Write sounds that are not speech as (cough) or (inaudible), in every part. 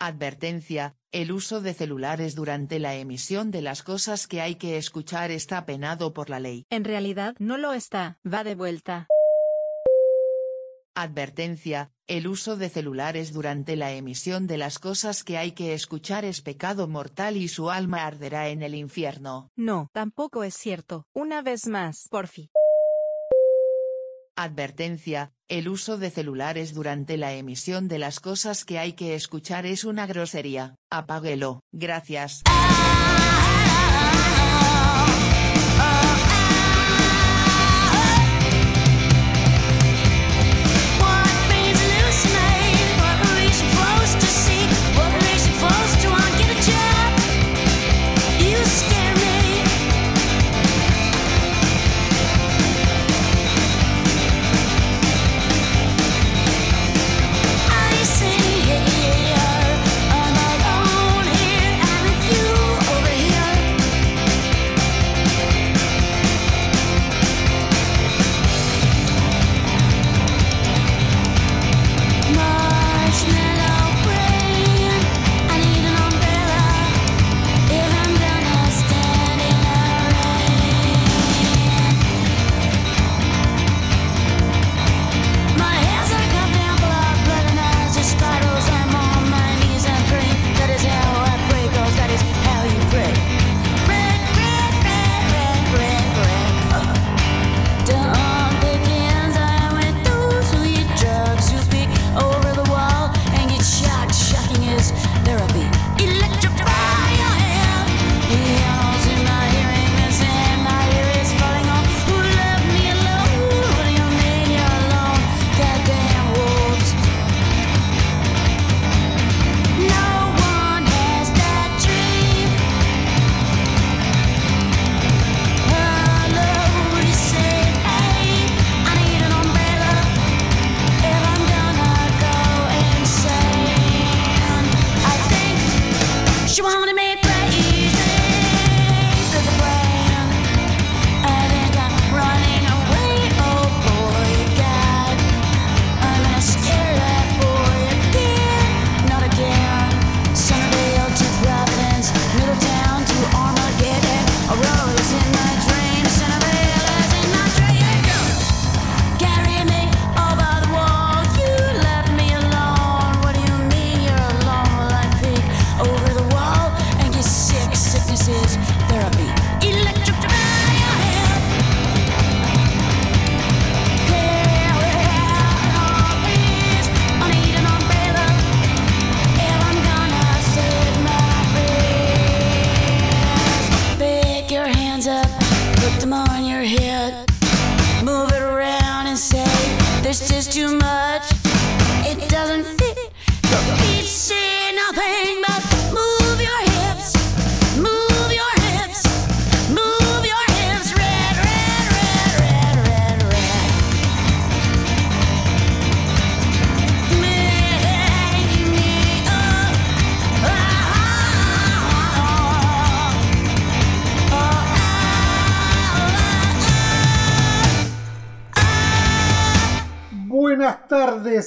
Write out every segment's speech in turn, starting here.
Advertencia, el uso de celulares durante la emisión de las cosas que hay que escuchar está penado por la ley. En realidad no lo está, va de vuelta. Advertencia, el uso de celulares durante la emisión de las cosas que hay que escuchar es pecado mortal y su alma arderá en el infierno. No, tampoco es cierto. Una vez más, porfi. Advertencia, el uso de celulares durante la emisión de las cosas que hay que escuchar es una grosería. Apáguelo. Gracias.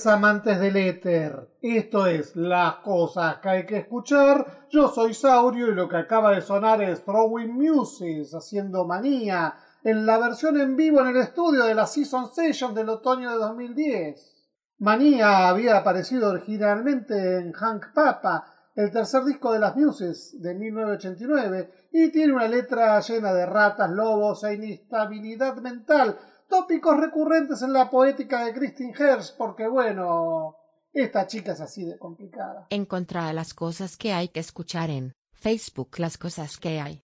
Amantes del éter. Esto es Las cosas que hay que escuchar. Yo soy Saurio y lo que acaba de sonar es Throwing Muses haciendo manía en la versión en vivo en el estudio de la Season Session del otoño de 2010. Manía había aparecido originalmente en Hank Papa, el tercer disco de las Muses de 1989, y tiene una letra llena de ratas, lobos e inestabilidad mental, tópicos recurrentes en la poética de Christine Hersh, porque bueno, esta chica es así de complicada. Encontrar las cosas que hay que escuchar en Facebook las cosas que hay.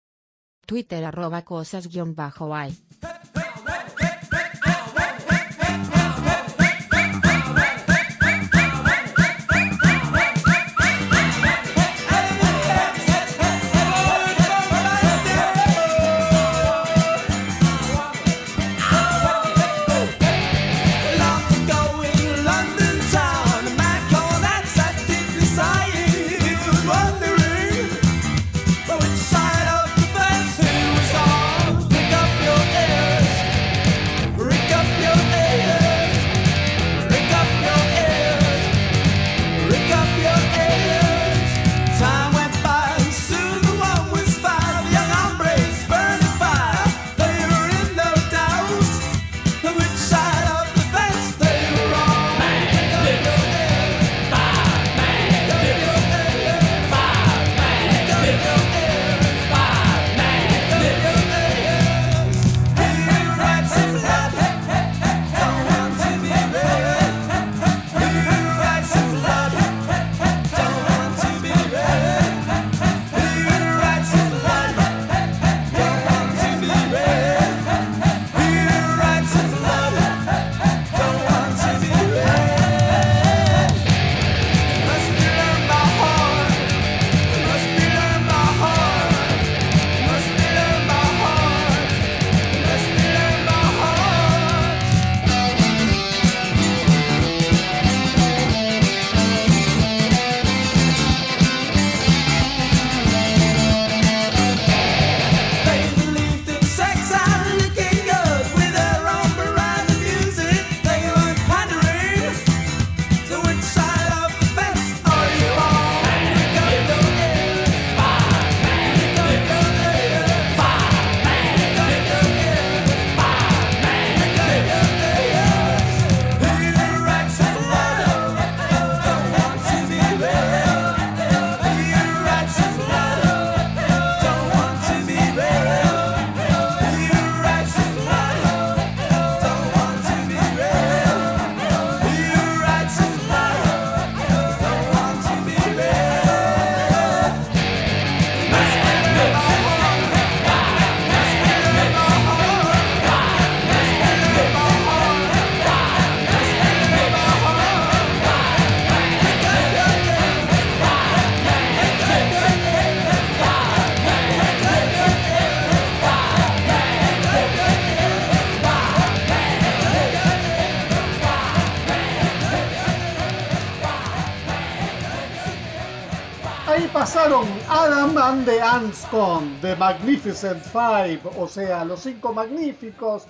Twitter arroba cosas guion. Adam and the Ants con The Magnificent Five, o sea, los cinco magníficos,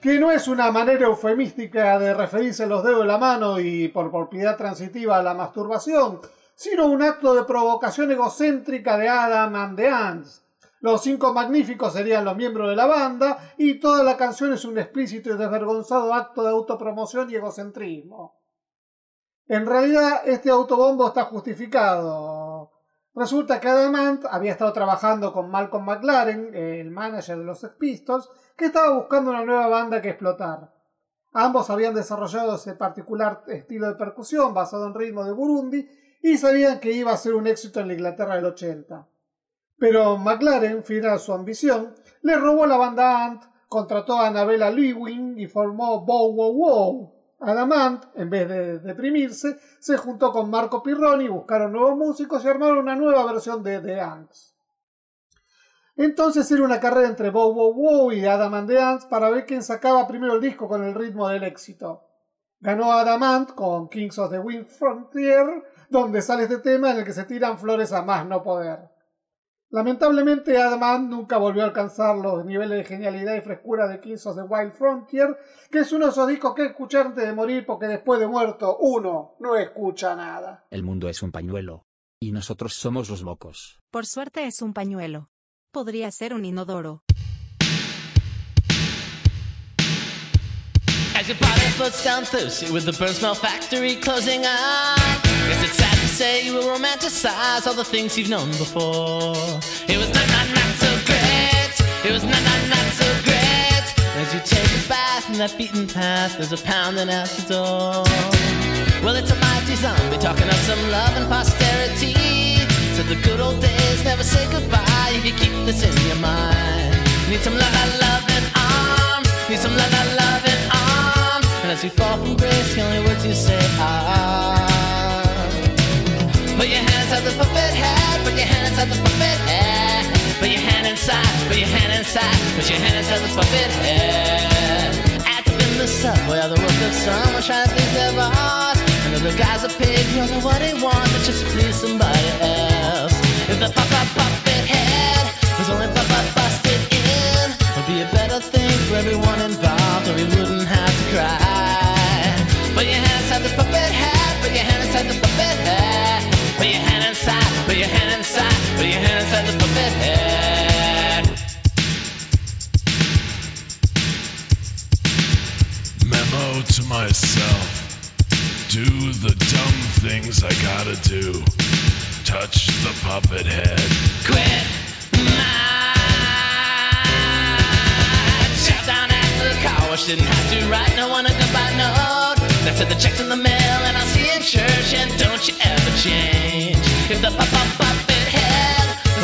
que no es una manera eufemística de referirse a los dedos de la mano y por propiedad transitiva a la masturbación, sino un acto de provocación egocéntrica de Adam and the Ants. Los cinco magníficos serían los miembros de la banda y toda la canción es un explícito y desvergonzado acto de autopromoción y egocentrismo. En realidad, este autobombo está justificado. Resulta que Adamant había estado trabajando con Malcolm McLaren, el manager de los Sex Pistols, que estaba buscando una nueva banda que explotar. Ambos habían desarrollado ese particular estilo de percusión basado en ritmo de Burundi y sabían que iba a ser un éxito en la Inglaterra del 80. Pero McLaren, fiel a su ambición, le robó la banda Ant, contrató a Annabella Lewin y formó Bow Wow Wow. Adamant, en vez de deprimirse, se juntó con Marco Pirroni, buscaron nuevos músicos y armaron una nueva versión de The Ants. Entonces era una carrera entre Bow Wow Wow y Adam and the Ants para ver quién sacaba primero el disco con el ritmo del éxito. Ganó Adamant con Kings of the Wind Frontier, donde sale este tema en el que se tiran flores a más no poder. Lamentablemente, Adamant nunca volvió a alcanzar los niveles de genialidad y frescura de Kings of the Wild Frontier, que es uno de esos discos que escuchar antes de morir porque después de muerto uno no escucha nada. El mundo es un pañuelo. Y nosotros somos los mocos. Por suerte es un pañuelo. Podría ser un inodoro. As your body floats down thirsty with the burn smell factory closing up. Guess it's sad to say you will romanticize all the things you've known before. It was not, not, not so great. It was not, not, not so great. As you take a bath in that beaten path, there's a pounding at the door. Well, it's a mighty zombie talking of some love and posterity. Said the good old days never say goodbye if you keep this in your mind. Need some love, love, and arms. Need some love, love and arms. And as you fall from grace, the only words you say are. Put your hand inside the puppet head. Put your hand inside the puppet head. Put your hand inside. Put your hand inside. Put your hand inside the puppet head. Act up in the subway or the work of someone trying to please their boss. And the guy's a pig, you know what he wants, but just to please somebody else. If the pop puppet head was only pop busted in, would be a better Put your hand inside the puppet head. Memo to myself. Do the dumb things I gotta do. Touch the puppet head. Quit my down at the car wash. Didn't have to write no one a goodbye note. That said the check's in the mail and I'll see you in church. And don't you ever change. If the pop up puppet head was only pop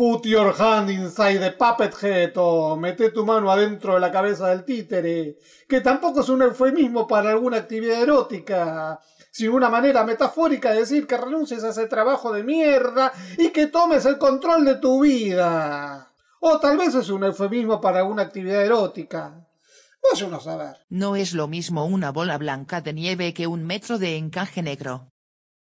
Put your hand inside the puppet head o mete tu mano adentro de la cabeza del títere, que tampoco es un eufemismo para alguna actividad erótica, sino una manera metafórica de decir que renuncies a ese trabajo de mierda y que tomes el control de tu vida. O tal vez es un eufemismo para alguna actividad erótica. Vaya uno a saber. No es lo mismo una bola blanca de nieve que un metro de encaje negro.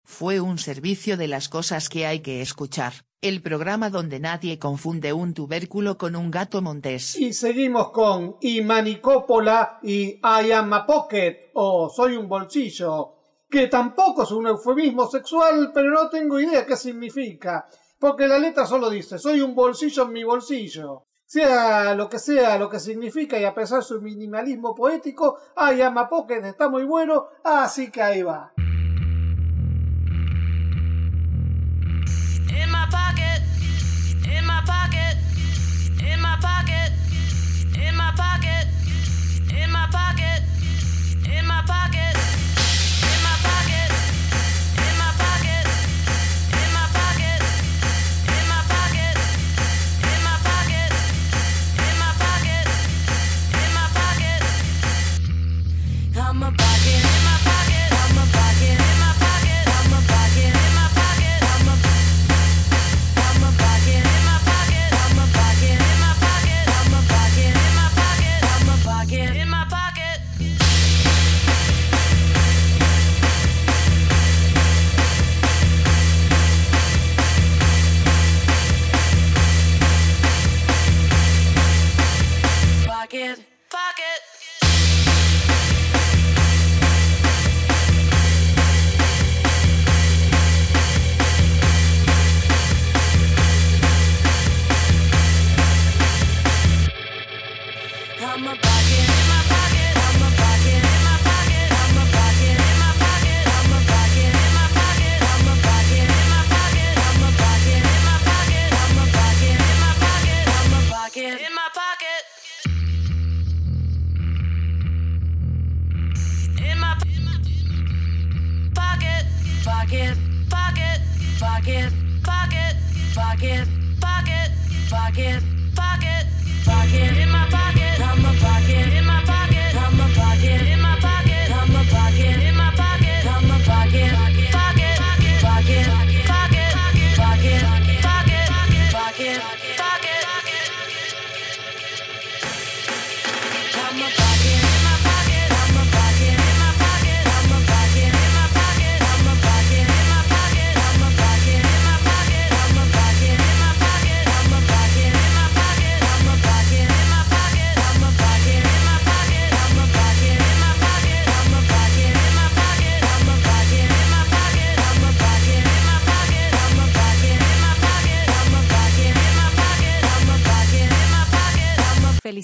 Fue un servicio de las cosas que hay que escuchar, el programa donde nadie confunde un tubérculo con un gato montés. Y seguimos con Y Manicópola y I am a pocket o Soy un bolsillo, que tampoco es un eufemismo sexual, pero no tengo idea qué significa, porque la letra solo dice Soy un bolsillo en mi bolsillo. Sea lo que sea lo que significa y a pesar de su minimalismo poético, I am a pocket está muy bueno, así que ahí va. In my pocket. In my pocket. In my pocket. In my pocket. In my pocket. In my pocket. In my pocket. In my pocket. In my pocket. In my pocket. In my pocket. In my pocket. In my pocket. I'm a pocket in my pocket.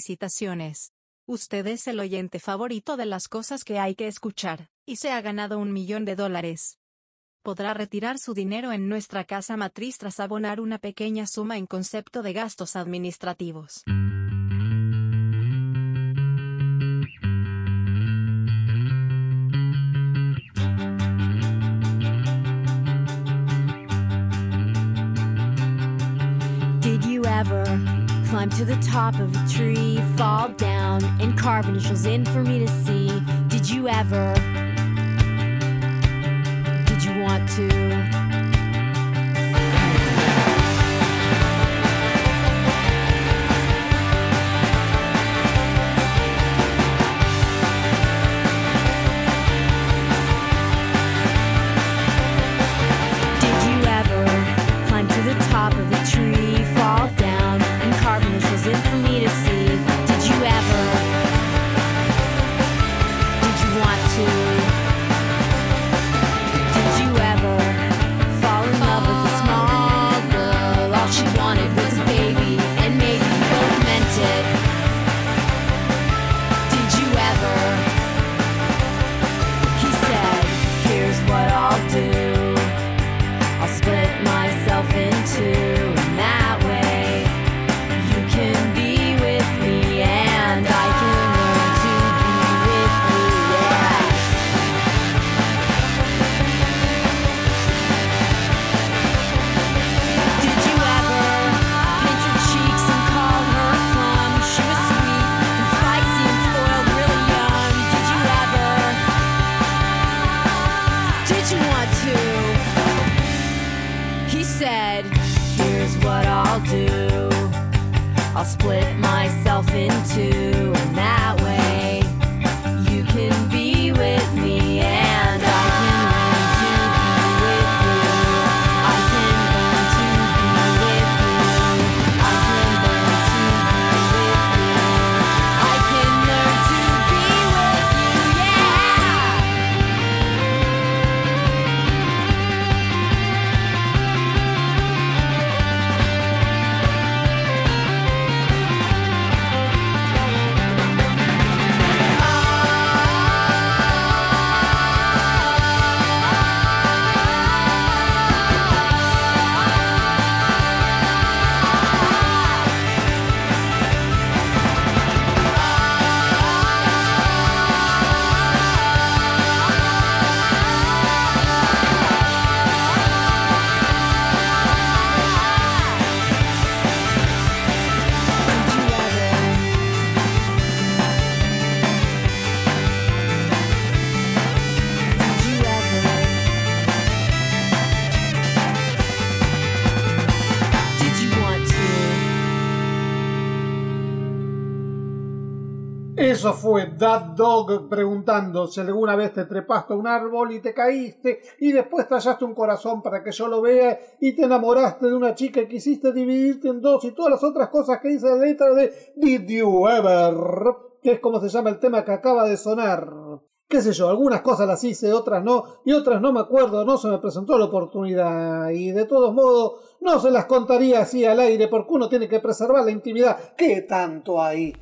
felicitaciones. Usted es el oyente favorito de las cosas que hay que escuchar, y se ha ganado un millón de dólares. Podrá retirar su dinero en nuestra casa matriz tras abonar una pequeña suma en concepto de gastos administrativos. Did you ever Climb to the top of a tree, fall down, and carve initials in for me to see. Did you ever? Did you want to? That Dog preguntando si alguna vez te trepaste a un árbol y te caíste y después tallaste un corazón para que yo lo vea y te enamoraste de una chica y quisiste dividirte en dos y todas las otras cosas que dice la letra de Did You Ever, que es como se llama el tema que acaba de sonar. Qué sé yo, algunas cosas las hice, otras no, y otras no me acuerdo, no se me presentó la oportunidad, y de todos modos no se las contaría así al aire porque uno tiene que preservar la intimidad. ¿Qué tanto hay?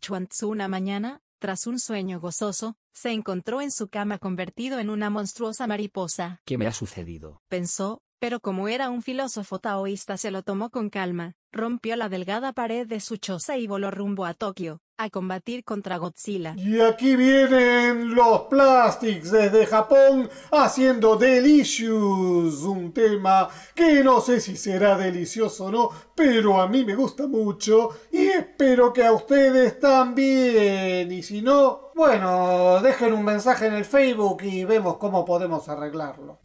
Chuantzu una mañana, tras un sueño gozoso, se encontró en su cama convertido en una monstruosa mariposa. ¿Qué me ha sucedido? pensó, pero como era un filósofo taoísta se lo tomó con calma, rompió la delgada pared de su choza y voló rumbo a Tokio, a combatir contra Godzilla. Y aquí vienen los plastics desde Japón haciendo Delicious, un tema que no sé si será delicioso o no, pero a mí me gusta mucho y espero que a ustedes también. Y si no, bueno, dejen un mensaje en el Facebook y vemos cómo podemos arreglarlo.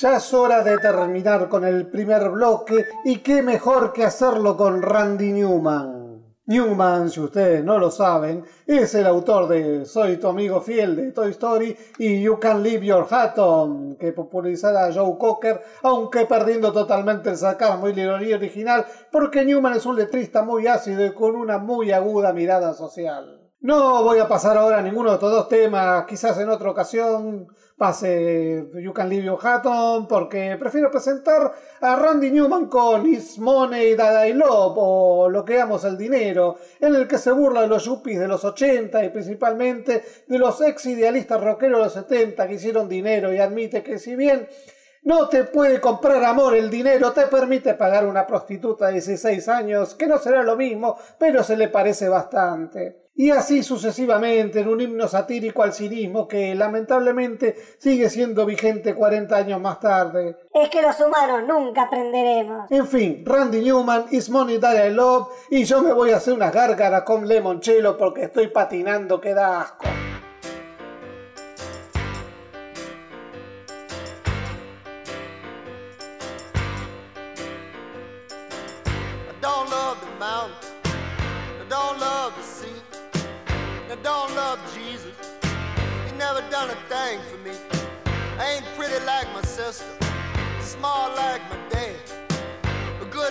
Ya es hora de terminar con el primer bloque y qué mejor que hacerlo con Randy Newman. Newman, si ustedes no lo saben, es el autor de Soy tu amigo fiel de Toy Story y You Can Leave Your Hat On, que popularizará a Joe Cocker, aunque perdiendo totalmente el sarcasmo y la ironía original, porque Newman es un letrista muy ácido y con una muy aguda mirada social. No voy a pasar ahora a ninguno de estos dos temas, quizás en otra ocasión pase You Can Leave Your Hat On, porque prefiero presentar a Randy Newman con Is Money That I Love, o Lo que el dinero, en el que se burla de los yuppies de los 80 y principalmente de los ex idealistas rockeros de los 70 que hicieron dinero y admite que si bien no te puede comprar amor, el dinero te permite pagar una prostituta de 16 años, que no será lo mismo, pero se le parece bastante. Y así sucesivamente, en un himno satírico al cinismo que lamentablemente sigue siendo vigente 40 años más tarde. Es que los humanos nunca aprenderemos. En fin, Randy Newman, Is Money That I Love, y yo me voy a hacer unas gárgaras con limoncello porque estoy patinando que da asco.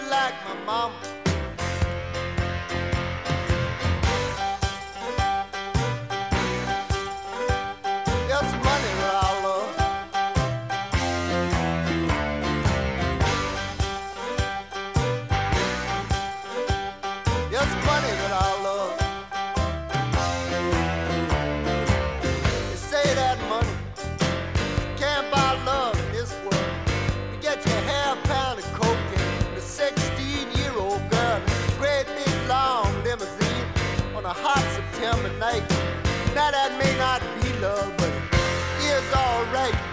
Like my mama. That may not be love, but it is alright.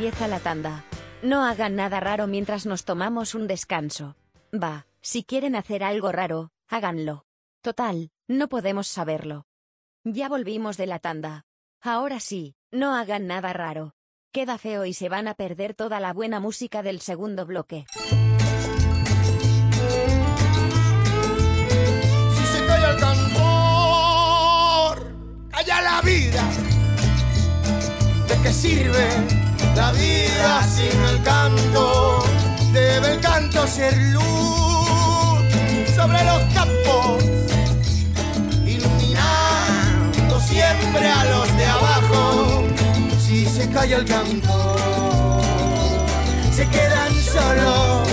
empieza la tanda. No hagan nada raro mientras nos tomamos un descanso. Va, si quieren hacer algo raro, háganlo. Total, no podemos saberlo. Ya volvimos de la tanda. Ahora sí, no hagan nada raro. Queda feo y se van a perder toda la buena música del segundo bloque. Si se calla el tambor, allá la vida. ¿De qué sirve? La vida sin el canto? Debe el canto ser luz sobre los campos, iluminando siempre a los de abajo. Si se calla el canto, se quedan solos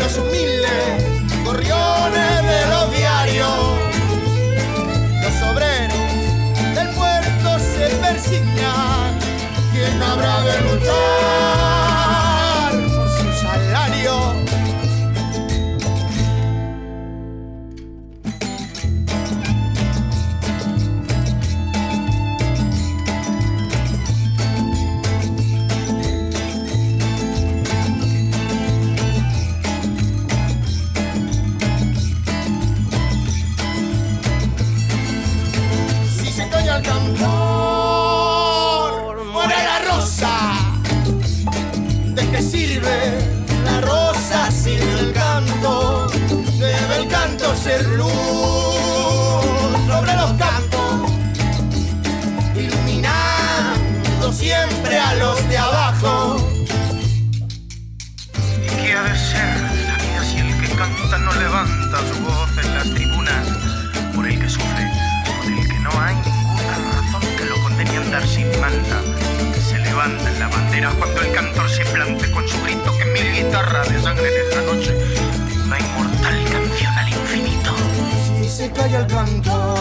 los humildes gorriones de los diarios. Los obreros del puerto se persignan. ¿Quién habrá de luchar en la noche. Una inmortal canción al infinito. Si se calla el cantor,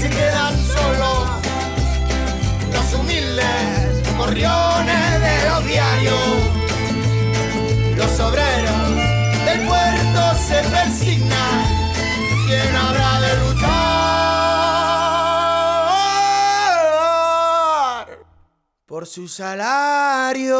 se quedan solos los humildes gorriones de los diarios. Los obreros del puerto se persignan. ¿Quién habrá de luchar por su salario?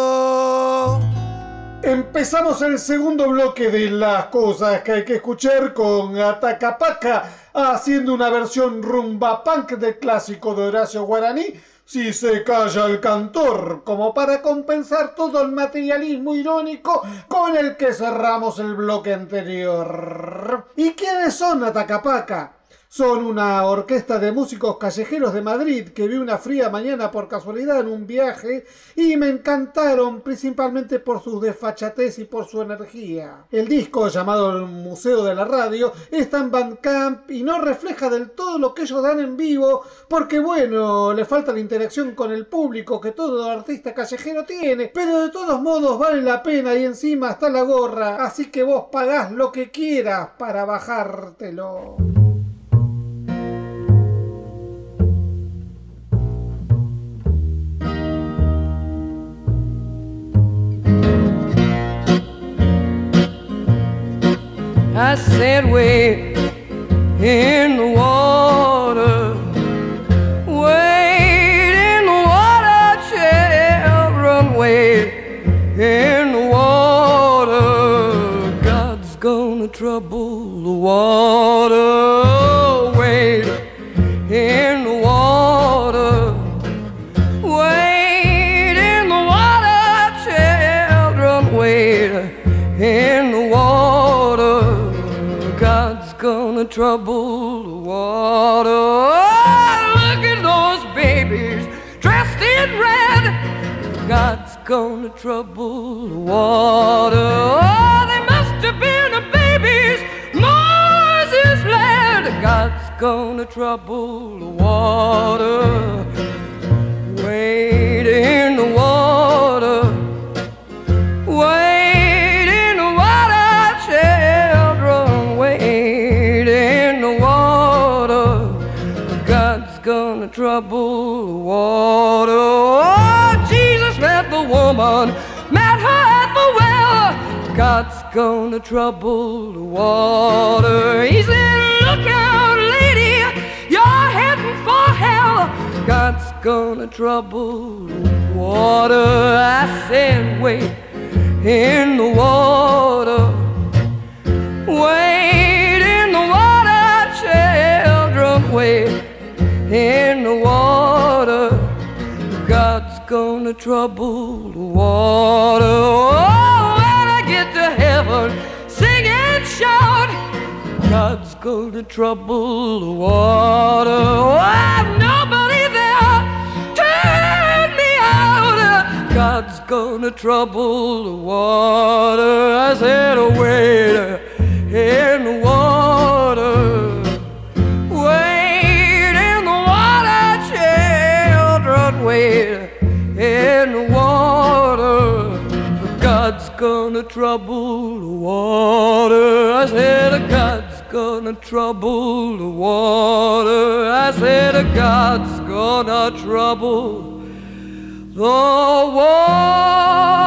Empezamos el segundo bloque de las cosas que hay que escuchar con Atacapaca haciendo una versión rumba punk del clásico de Horacio Guaraní. Si se calla el cantor, como para compensar todo el materialismo irónico con el que cerramos el bloque anterior. ¿Y quiénes son Atacapaca? Son una orquesta de músicos callejeros de Madrid que vi una fría mañana por casualidad en un viaje y me encantaron principalmente por su desfachatez y por su energía. El disco llamado El Museo de la Radio está en Bandcamp y no refleja del todo lo que ellos dan en vivo porque bueno, le falta la interacción con el público que todo artista callejero tiene, pero de todos modos vale la pena y encima está la gorra, así que vos pagás lo que quieras para bajártelo. I said, wait in the water. Wait in the water, children. Wait in the water. God's gonna trouble the water. Gonna trouble the water. Oh, look at those babies dressed in red. God's gonna trouble the water. Oh, they must have been a babies Moses led. God's gonna trouble the water. Wade the met her at the well. God's gonna trouble the water. He said, Look out, lady, you're heading for hell. God's gonna trouble the water. I said, wait in the water. Wait in the water, children. Wait in the water. Gonna trouble the water. Oh, when I get to heaven, sing and shout. God's gonna trouble the water. Oh, nobody there to God's gonna trouble the water. I said, a waiter in the water. Wade in the water. God's gonna trouble the water. I said, God's gonna trouble the water. I said, God's gonna trouble the water.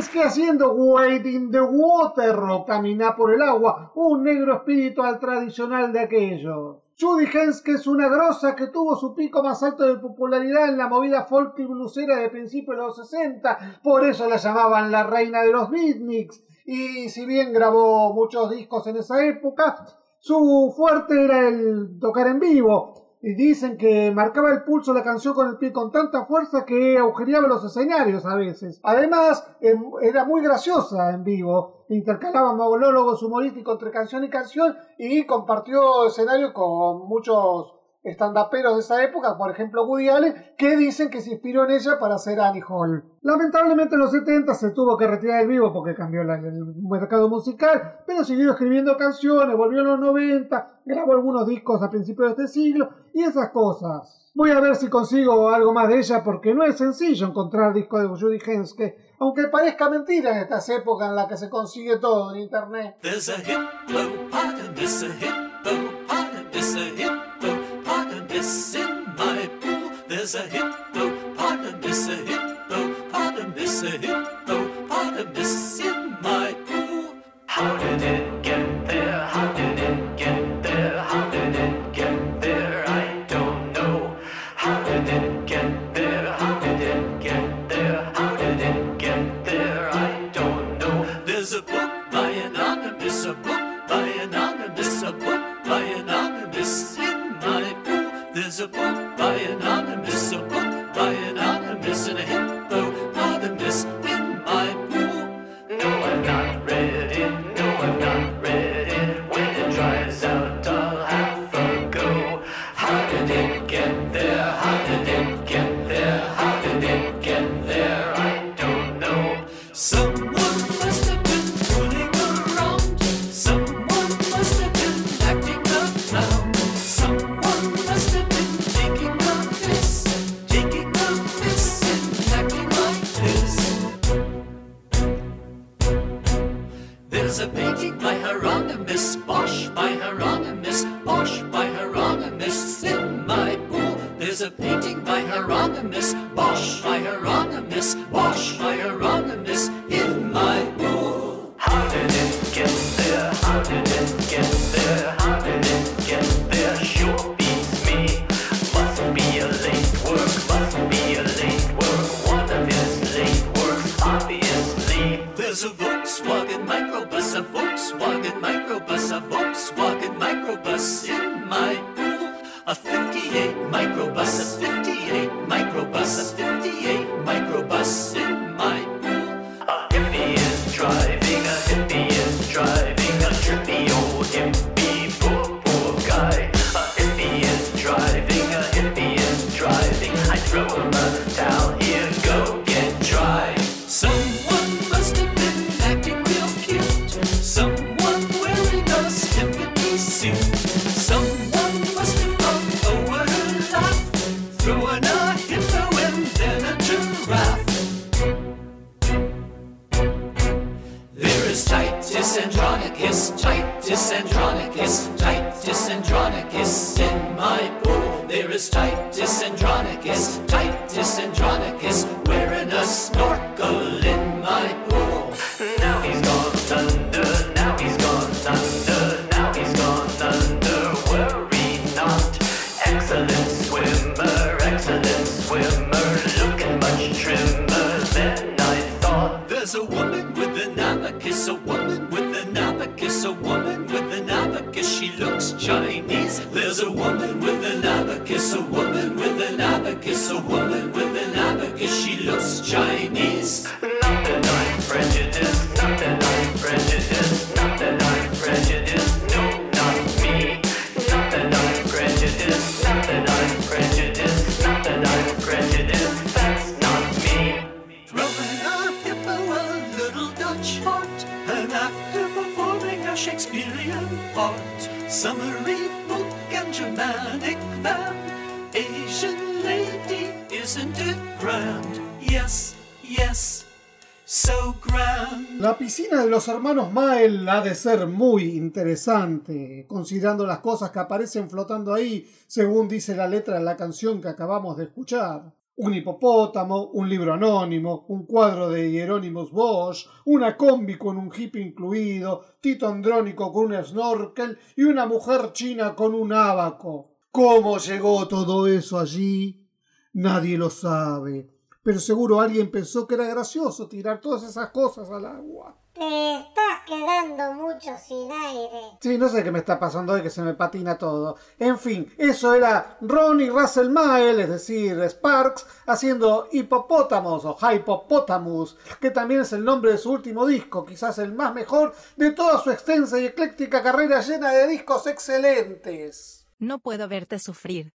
Judy Henske haciendo Wade in the Water o Caminar por el agua, un negro espiritual tradicional de aquellos. Judy Henske es una grosa que tuvo su pico más alto de popularidad en la movida folk y blusera de principios de los 60, por eso la llamaban la reina de los beatniks. Y si bien grabó muchos discos en esa época, su fuerte era el tocar en vivo. Y dicen que marcaba el pulso la canción con el pie con tanta fuerza que agujereaba los escenarios a veces. Además, em, era muy graciosa en vivo. Intercalaba monólogos humorísticos entre canción y canción y compartió escenario con muchos estandaperos de esa época, por ejemplo Woody Allen, que dicen que se inspiró en ella para hacer Annie Hall. Lamentablemente en los 70 se tuvo que retirar del vivo porque cambió el mercado musical, pero siguió escribiendo canciones, volvió en los 90, grabó algunos discos a principios de este siglo y esas cosas. Voy a ver si consigo algo más de ella porque no es sencillo encontrar discos de Judy Henske, aunque parezca mentira en estas épocas en las que se consigue todo en internet. In my pool. There's a hippopotamus, a hippopotamus, a hippopotamus in my ser muy interesante, considerando las cosas que aparecen flotando ahí, según dice la letra de la canción que acabamos de escuchar. Un hipopótamo, un libro anónimo, un cuadro de Hieronymus Bosch, una combi con un hippie incluido, Tito Andrónico con un snorkel y una mujer china con un abaco. ¿Cómo llegó todo eso allí? Nadie lo sabe. Pero seguro alguien pensó que era gracioso tirar todas esas cosas al agua. Te estás quedando mucho sin aire. Sí, no sé qué me está pasando hoy que se me patina todo. En fin, eso era Ronnie Russell Mael, es decir, Sparks, haciendo Hipopótamos o Hypopotamus, que también es el nombre de su último disco, quizás el más mejor de toda su extensa y ecléctica carrera llena de discos excelentes. No puedo verte sufrir.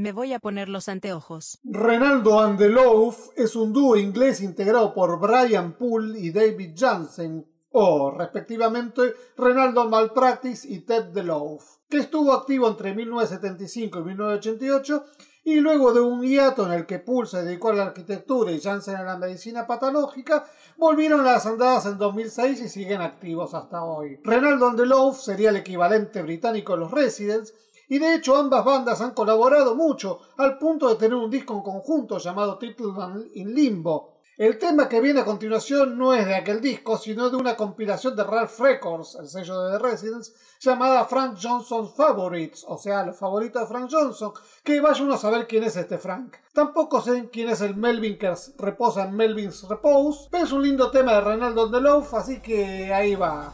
Me voy a poner los anteojos. Renaldo and the Loaf es un dúo inglés integrado por Brian Poole y David Jansen, o respectivamente Renaldo Malpractice y Ted the Loaf, que estuvo activo entre 1975 y 1988 y luego de un hiato en el que Poole se dedicó a la arquitectura y Jansen a la medicina patológica, volvieron a las andadas en 2006 y siguen activos hasta hoy. Renaldo and the Loaf sería el equivalente británico de los Residents, y de hecho ambas bandas han colaborado mucho, al punto de tener un disco en conjunto llamado Title in Limbo. El tema que viene a continuación no es de aquel disco, sino de una compilación de Ralph Records, el sello de The Residents, llamada Frank Johnson's Favorites, o sea, los favoritos de Frank Johnson, que vaya uno a saber quién es este Frank. Tampoco sé quién es el Melvin que reposa en Melvin's Repose, pero es un lindo tema de Renaldo de Loaf, así que ahí va.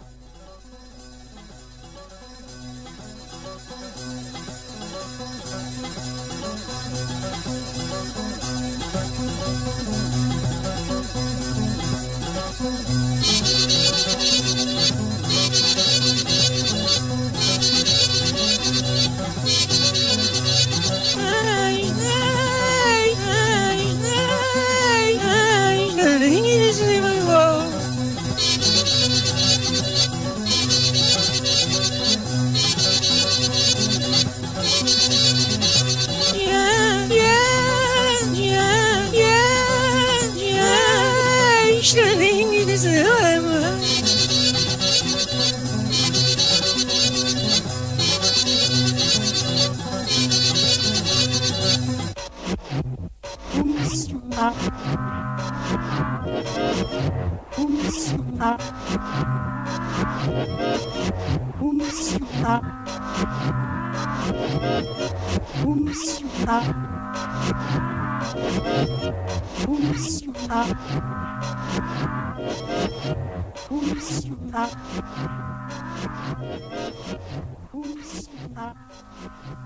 out.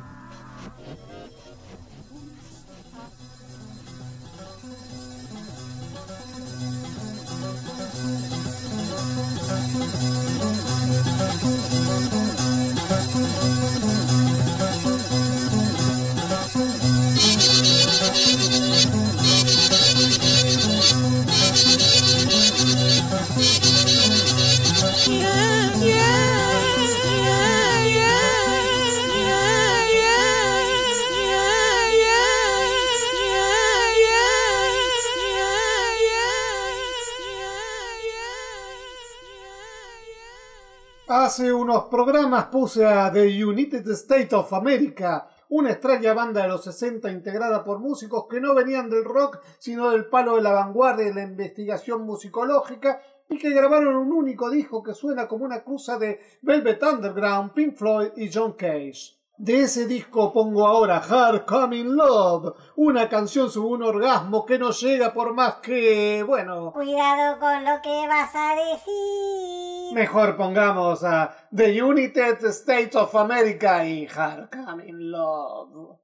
Hace unos programas puse a The United States of America, una extraña banda de los 60 integrada por músicos que no venían del rock, sino del palo de la vanguardia y la investigación musicológica, y que grabaron un único disco que suena como una cruza de Velvet Underground, Pink Floyd y John Cage. De ese disco pongo ahora Hard Coming Love, una canción sobre un orgasmo que no llega por más que, bueno, Cuidado con lo que vas a decir. mejor pongamos a The United States of America y Hard Coming Love.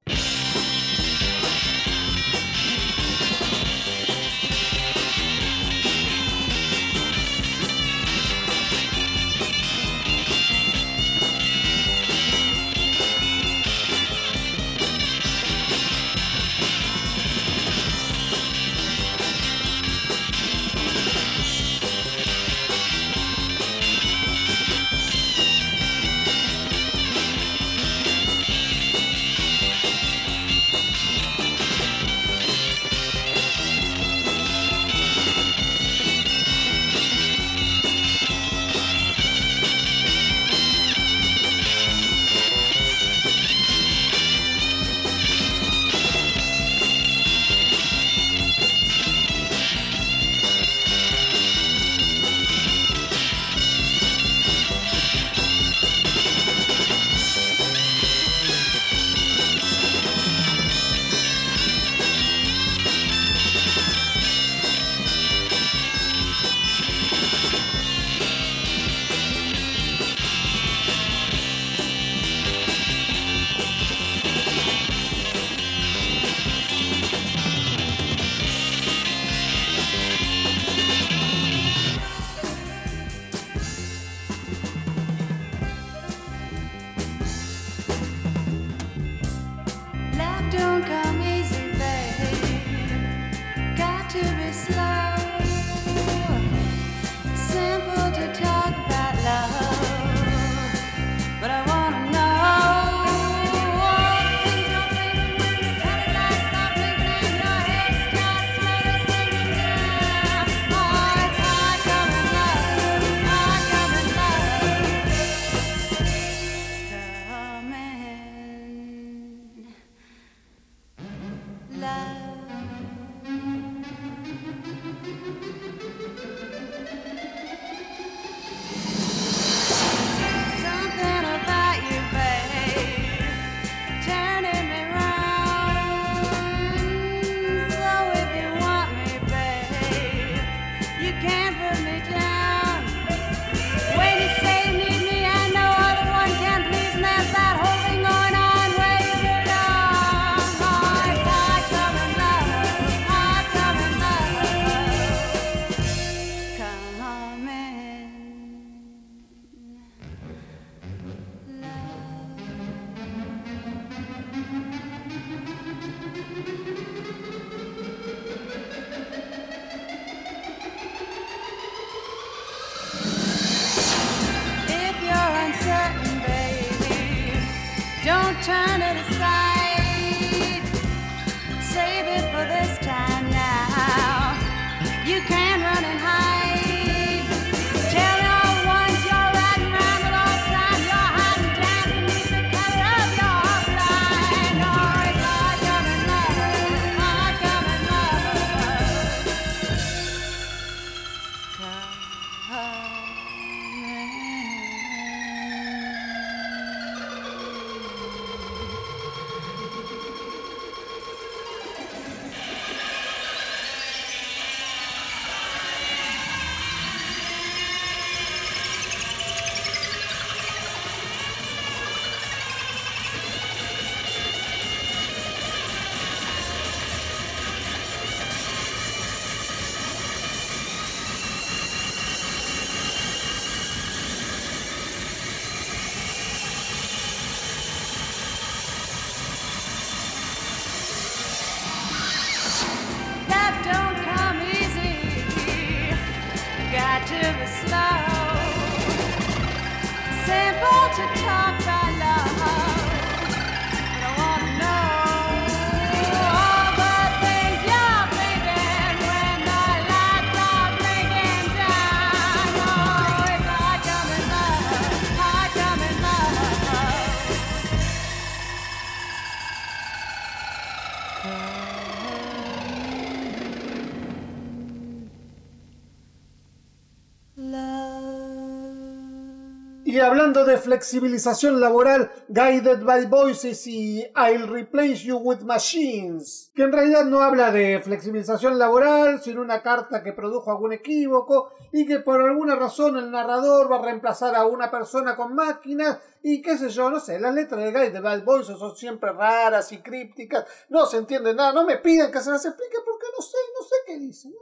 Y hablando de flexibilización laboral, Guided by Voices y I'll Replace You with Machines, que en realidad no habla de flexibilización laboral, sino una carta que produjo algún equívoco y que por alguna razón el narrador va a reemplazar a una persona con máquinas y qué sé yo, no sé, las letras de Guided by Voices son siempre raras y crípticas, no se entiende nada, no me pidan que se las explique porque no sé, no sé qué dicen.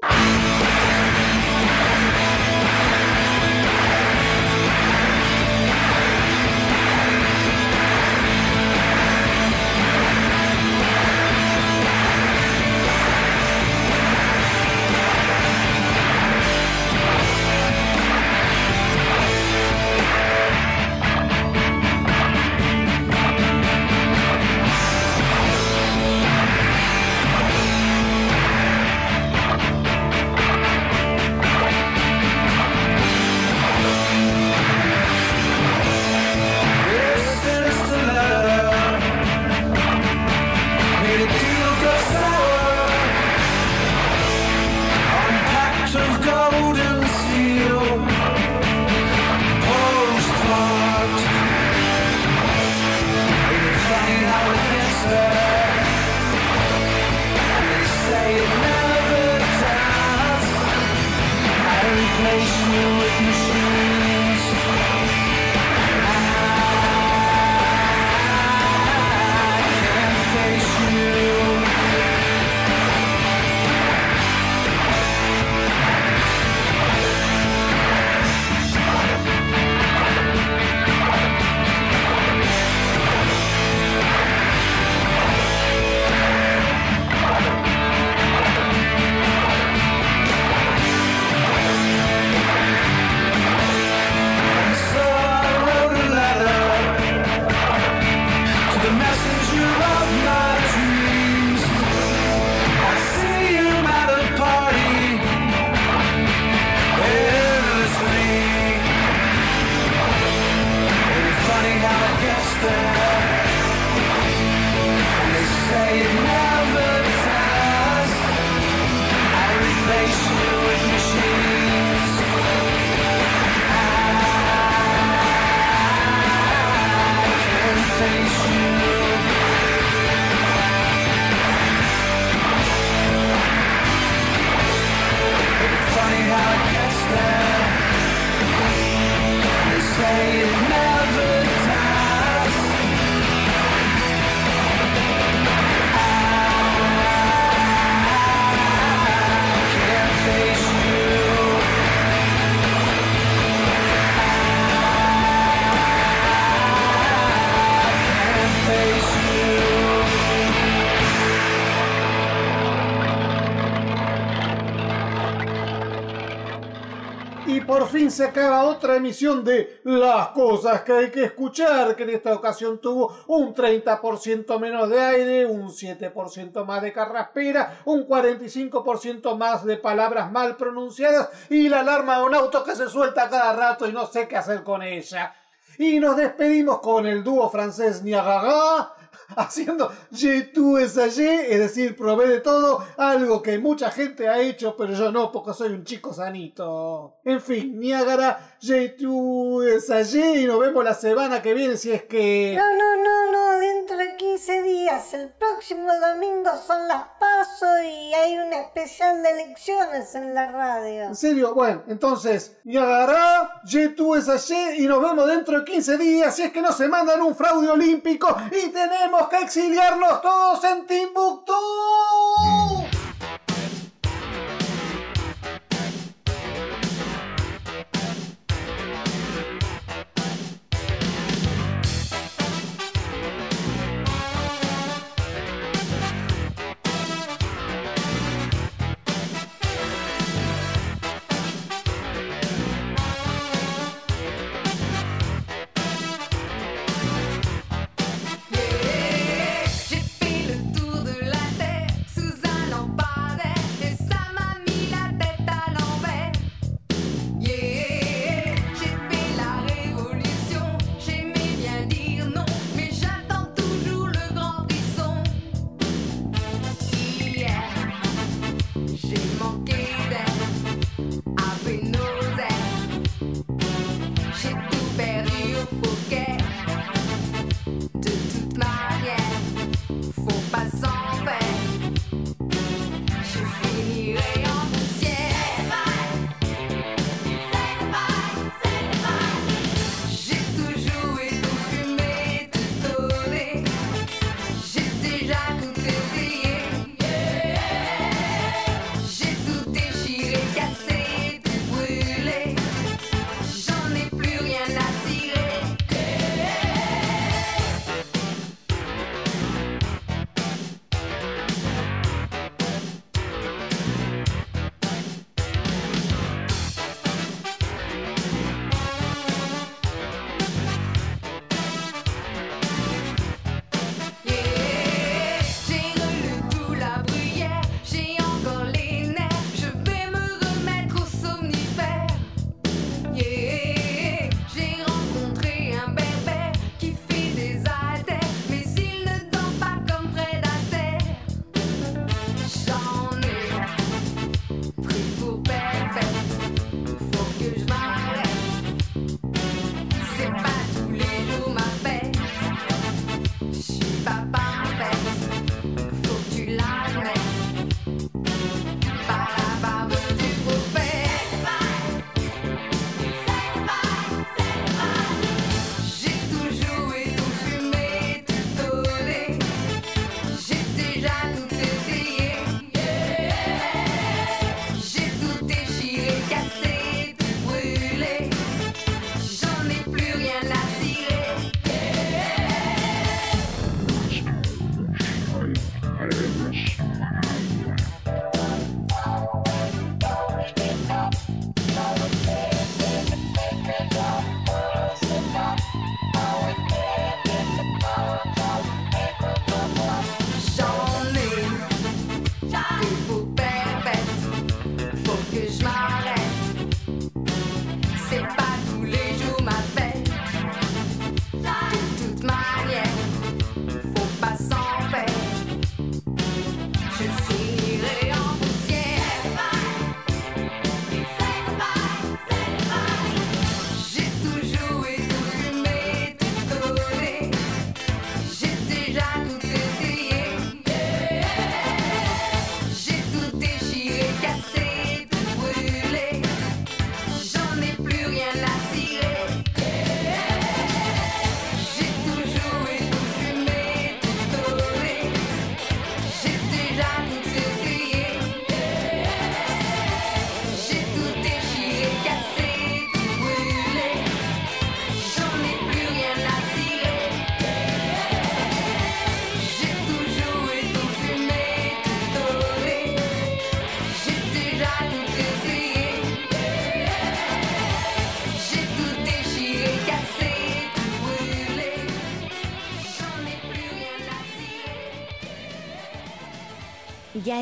Se acaba otra emisión de Las cosas que hay que escuchar, que en esta ocasión tuvo un 30% menos de aire, un 7% más de carraspera, un 45% más de palabras mal pronunciadas y la alarma de un auto que se suelta cada rato y no sé qué hacer con ella. Y nos despedimos con el dúo francés Niagaga (laughs) haciendo Je tu essayé, es decir, probé de todo, algo que mucha gente ha hecho, pero yo no, porque soy un chico sanito. En fin, Niagara, Je tu essayé y nos vemos la semana que viene si es que... No, no, no, no, dentro de 15 días. El próximo domingo son las paso y hay un especial de elecciones en la radio. ¿En serio? Bueno, entonces, Niagara, Je tu essayé y nos vemos dentro de 15 días si es que no se mandan un fraude olímpico y tenemos que exiliarnos todos en Timbuktu.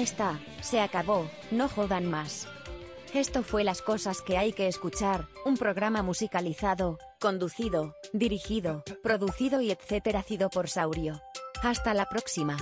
Está, se acabó, no jodan más. Esto fue Las cosas que hay que escuchar, un programa musicalizado, conducido, dirigido, producido y etcétera sido por Saurio. Hasta la próxima.